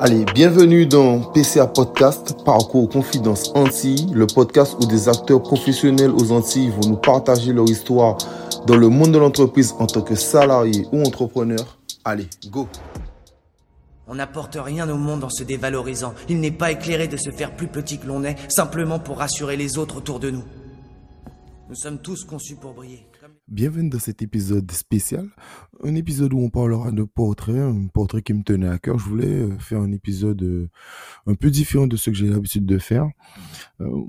Allez, bienvenue dans PCA Podcast, Parcours Confidence Antilles, le podcast où des acteurs professionnels aux Antilles vont nous partager leur histoire dans le monde de l'entreprise en tant que salarié ou entrepreneur. Allez, go On n'apporte rien au monde en se dévalorisant. Il n'est pas éclairé de se faire plus petit que l'on est, simplement pour rassurer les autres autour de nous. Nous sommes tous conçus pour briller. Bienvenue dans cet épisode spécial, un épisode où on parlera de portrait, un portrait qui me tenait à cœur. Je voulais euh, faire un épisode euh, un peu différent de ce que j'ai l'habitude de faire. Euh,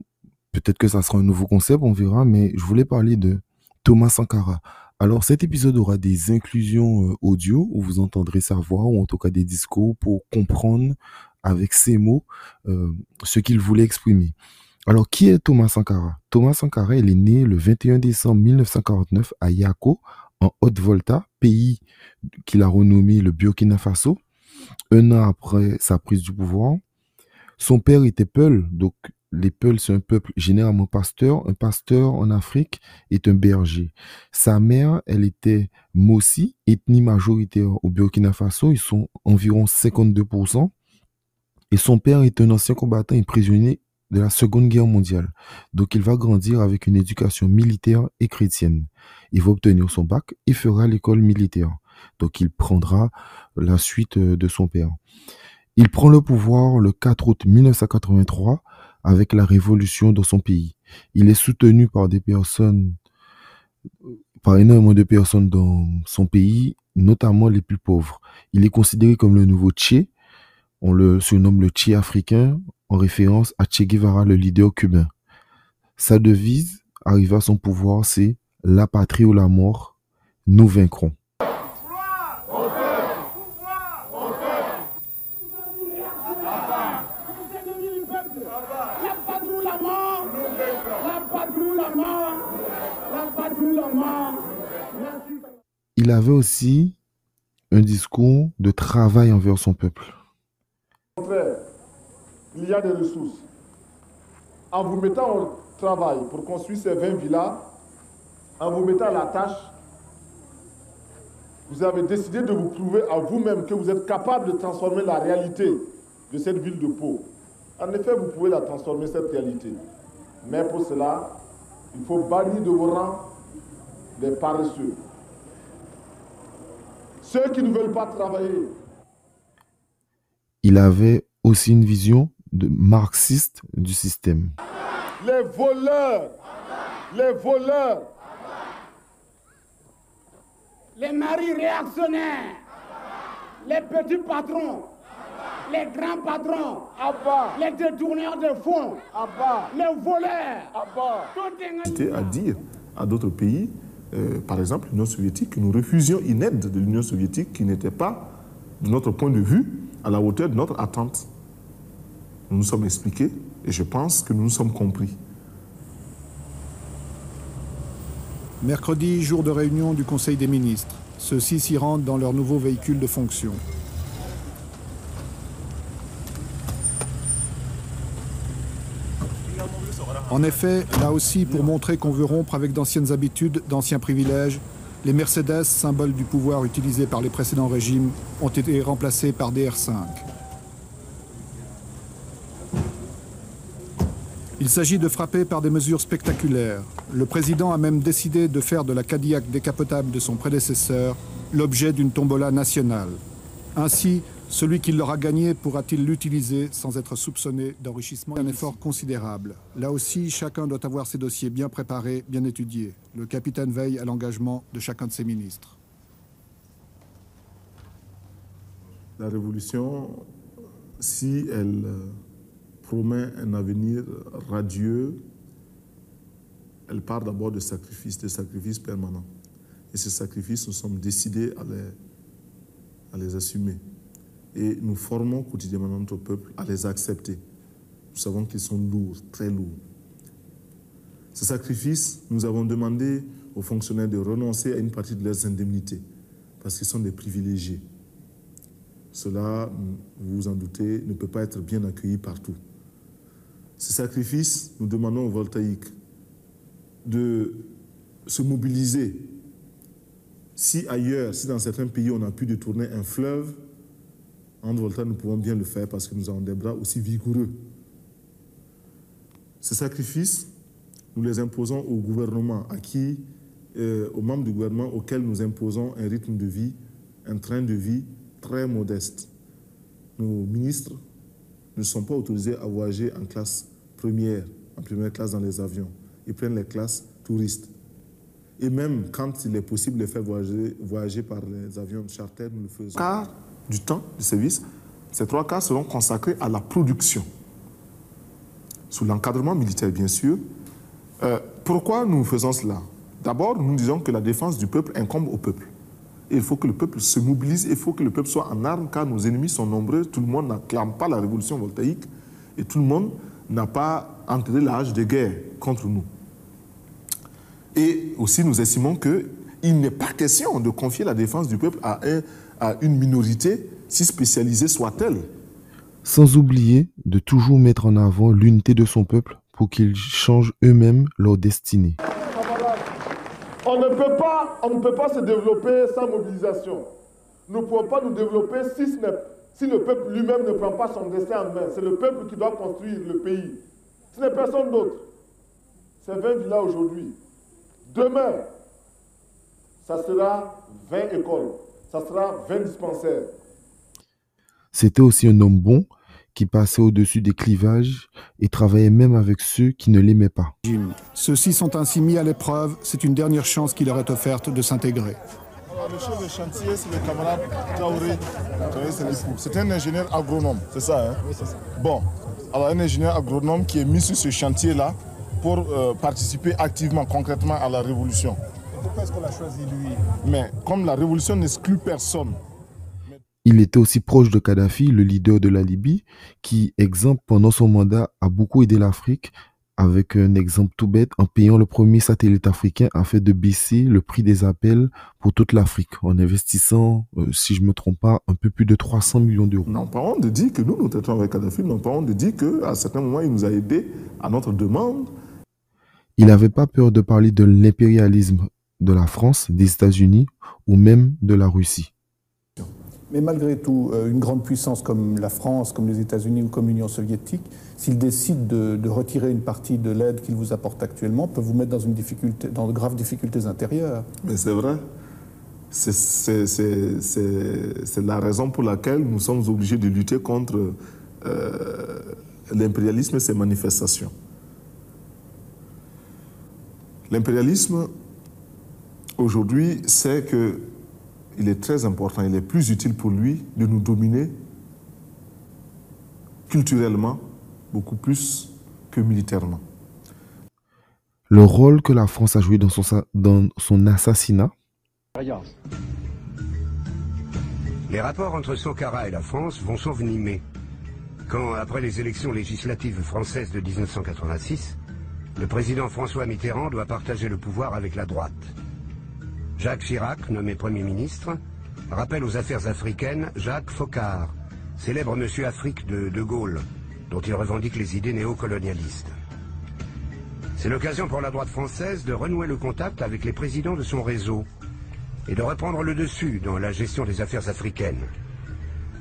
peut-être que ça sera un nouveau concept, on verra, mais je voulais parler de Thomas Sankara. Alors cet épisode aura des inclusions audio où vous entendrez sa voix ou en tout cas des discours pour comprendre avec ses mots ce qu'il voulait exprimer. Alors, qui est Thomas Sankara? Thomas Sankara, il est né le 21 décembre 1949 à Yako, en Haute-Volta, pays qu'il a renommé le Burkina Faso, un an après sa prise du pouvoir. Son père était Peul, donc les Peuls, c'est un peuple généralement pasteur. Un pasteur en Afrique est un berger. Sa mère, elle était Mossi, ethnie majoritaire au Burkina Faso. Ils sont environ 52%. Et son père est un ancien combattant et prisonnier de la Seconde Guerre mondiale. Donc il va grandir avec une éducation militaire et chrétienne. Il va obtenir son bac et fera l'école militaire. Donc il prendra la suite euh, de son père. Il prend le pouvoir le 4 août 1983 avec la révolution dans son pays. Il est soutenu par des personnes, par énormément de personnes dans son pays, notamment les plus pauvres. Il est considéré comme le nouveau Tché. On le surnomme le Tché africain en référence à Che Guevara, le leader cubain. Sa devise, arrivée à son pouvoir, c'est La patrie ou la mort, nous vaincrons. Il avait aussi un discours de travail envers son peuple il y a des ressources. En vous mettant au travail pour construire ces 20 villas, en vous mettant à la tâche, vous avez décidé de vous prouver à vous-même que vous êtes capable de transformer la réalité de cette ville de Pau. En effet, vous pouvez la transformer, cette réalité. Mais pour cela, il faut bannir de vos rangs des paresseux. Ceux qui ne veulent pas travailler. Il avait aussi une vision de marxiste du système. Les voleurs, les voleurs, les maris réactionnaires, les petits patrons, les grands patrons, les détourneurs de fonds, les voleurs. C'était à dire à d'autres pays, euh, par exemple l'Union soviétique, que nous refusions une aide de l'Union soviétique qui n'était pas, de notre point de vue, à la hauteur de notre attente. Nous nous sommes expliqués et je pense que nous nous sommes compris. Mercredi, jour de réunion du Conseil des ministres. Ceux-ci s'y rendent dans leur nouveau véhicule de fonction. En effet, là aussi, pour montrer qu'on veut rompre avec d'anciennes habitudes, d'anciens privilèges, les Mercedes, symbole du pouvoir utilisé par les précédents régimes, ont été remplacés par des R5. Il s'agit de frapper par des mesures spectaculaires. Le président a même décidé de faire de la Cadillac décapotable de son prédécesseur l'objet d'une tombola nationale. Ainsi, celui qui l'aura gagné pourra-t-il l'utiliser sans être soupçonné d'enrichissement Un effort considérable? Là aussi, chacun doit avoir ses dossiers bien préparés, bien étudiés. Le capitaine veille à l'engagement de chacun de ses ministres. La révolution, si elle euh, promet un avenir radieux, elle part d'abord de sacrifices, de sacrifices permanents. Et ces sacrifices, nous sommes décidés à les, à les assumer. Et nous formons quotidiennement notre peuple à les accepter. Nous savons qu'ils sont lourds, très lourds. Ces sacrifices, nous avons demandé aux fonctionnaires de renoncer à une partie de leurs indemnités, parce qu'ils sont des privilégiés. Cela, vous vous en doutez, ne peut pas être bien accueilli partout. Ces sacrifices, nous demandons aux voltaïques de se mobiliser. Si ailleurs, si dans certains pays on a pu détourner un fleuve, Entre Volta, nous pouvons bien le faire parce que nous avons des bras aussi vigoureux. Ces sacrifices, nous les imposons au gouvernement, à qui, euh, aux membres du gouvernement auxquels nous imposons un rythme de vie, un train de vie très modeste. Nos ministres ne sont pas autorisés à voyager en classe première, en première classe dans les avions. Ils prennent les classes touristes. Et même quand il est possible de faire voyager, voyager par les avions charter, nous le faisons. Car du temps du service, ces trois quarts seront consacrés à la production, sous l'encadrement militaire bien sûr. Euh, pourquoi nous faisons cela? D'abord, nous disons que la défense du peuple incombe au peuple. Il faut que le peuple se mobilise, il faut que le peuple soit en armes, car nos ennemis sont nombreux. Tout le monde n'acclame pas la révolution voltaïque et tout le monde n'a pas entré l'âge de guerre contre nous. Et aussi, nous estimons qu'il n'est pas question de confier la défense du peuple à, à une minorité, si spécialisée soit-elle. Sans oublier de toujours mettre en avant l'unité de son peuple pour qu'ils changent eux-mêmes leur destinée. On ne, peut pas, on ne peut pas se développer sans mobilisation. Nous ne pouvons pas nous développer si, si le peuple lui-même ne prend pas son destin en main. C'est le peuple qui doit construire le pays. Ce n'est personne d'autre. C'est 20 villas aujourd'hui. Demain, ça sera 20 écoles, ça sera 20 dispensaires. C'était aussi un homme bon qui passait au-dessus des clivages et travaillait même avec ceux qui ne l'aimaient pas. Ceux-ci sont ainsi mis à l'épreuve, c'est une dernière chance qui leur est offerte de s'intégrer. Le chef de chantier, c'est le camarade. C'est un ingénieur agronome, c'est ça, hein? Oui, c'est ça. Bon, alors un ingénieur agronome qui est mis sur ce chantier-là pour euh, participer activement, concrètement à la révolution. Et pourquoi est-ce qu'on l'a choisi lui? Mais comme la révolution n'exclut personne. Il était aussi proche de Kadhafi, le leader de la Libye, qui, exemple, pendant son mandat, a beaucoup aidé l'Afrique, avec un exemple tout bête, en payant le premier satellite africain afin de baisser le prix des appels pour toute l'Afrique, en investissant, euh, si je ne me trompe pas, un peu plus de 300 millions d'euros. Non, pas honte de dire que nous, nous traitons avec Kadhafi, non, pas honte de dire qu'à certains moments, il nous a aidés à notre demande il n'avait pas peur de parler de l'impérialisme de la France, des États-Unis ou même de la Russie. Mais malgré tout, euh, une grande puissance comme la France, comme les États-Unis ou comme l'Union soviétique, s'il décide de, retirer une partie de l'aide qu'il vous apporte actuellement, peut vous mettre dans, une difficulté, dans de graves difficultés intérieures. Mais c'est vrai. C'est la raison pour laquelle nous sommes obligés de lutter contre euh, l'impérialisme et ses manifestations. L'impérialisme, aujourd'hui, sait qu'il est très important, il est plus utile pour lui de nous dominer culturellement beaucoup plus que militairement. Le rôle que la France a joué dans son, dans son assassinat Les rapports entre Sankara et la France vont s'envenimer. Quand, après les élections législatives françaises de 1986, le président François Mitterrand doit partager le pouvoir avec la droite. Jacques Chirac, nommé Premier ministre, rappelle aux affaires africaines Jacques Faucard, célèbre monsieur Afrique de De Gaulle, dont il revendique les idées néocolonialistes. C'est l'occasion pour la droite française de renouer le contact avec les présidents de son réseau et de reprendre le dessus dans la gestion des affaires africaines.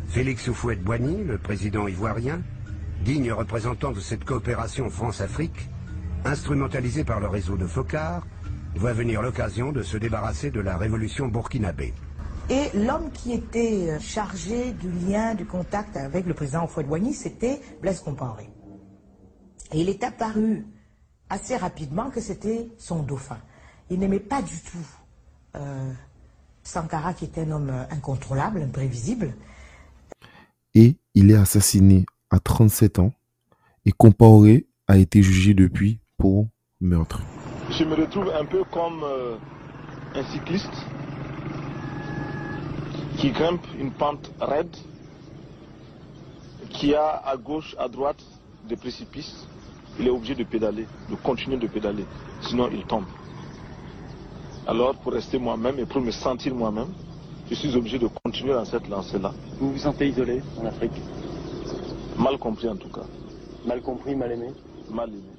Félix Houphouët-Boigny, le président ivoirien, digne représentant de cette coopération France-Afrique, instrumentalisé par le réseau de Focard, voit venir l'occasion de se débarrasser de la révolution burkinabé. Et l'homme qui était euh, chargé du lien, du contact avec le président Fouad-Boigny, c'était Blaise Compaoré. Et il est apparu assez rapidement que c'était son dauphin. Il n'aimait pas du tout euh, Sankara, qui était un homme euh, incontrôlable, imprévisible. Et il est assassiné à 37 ans. Et Compaoré a été jugé depuis pour meurtre. Je me retrouve un peu comme euh, un cycliste qui grimpe une pente raide, qui a à gauche, à droite des précipices. Il est obligé de pédaler, de continuer de pédaler, sinon il tombe. Alors pour rester moi-même et pour me sentir moi-même, je suis obligé de continuer dans cette lancée-là. Vous vous sentez isolé en Afrique? Mal compris en tout cas. Mal compris, mal aimé? Mal aimé.